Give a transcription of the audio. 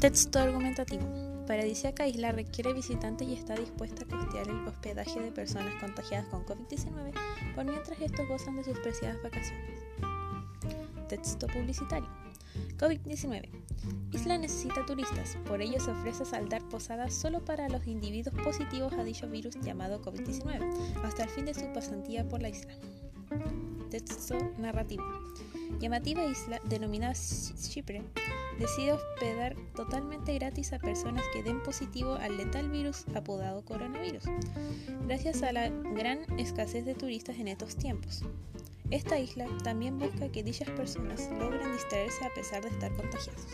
Texto argumentativo. Paradisíaca Isla requiere visitantes y está dispuesta a costear el hospedaje de personas contagiadas con COVID-19 por mientras estos gozan de sus preciadas vacaciones. Texto publicitario. COVID-19. Isla necesita turistas, por ello se ofrece saldar posadas solo para los individuos positivos a dicho virus llamado COVID-19, hasta el fin de su pasantía por la isla. Texto narrativo. Llamativa isla denominada Chipre decide hospedar totalmente gratis a personas que den positivo al letal virus apodado coronavirus, gracias a la gran escasez de turistas en estos tiempos. Esta isla también busca que dichas personas logren distraerse a pesar de estar contagiados.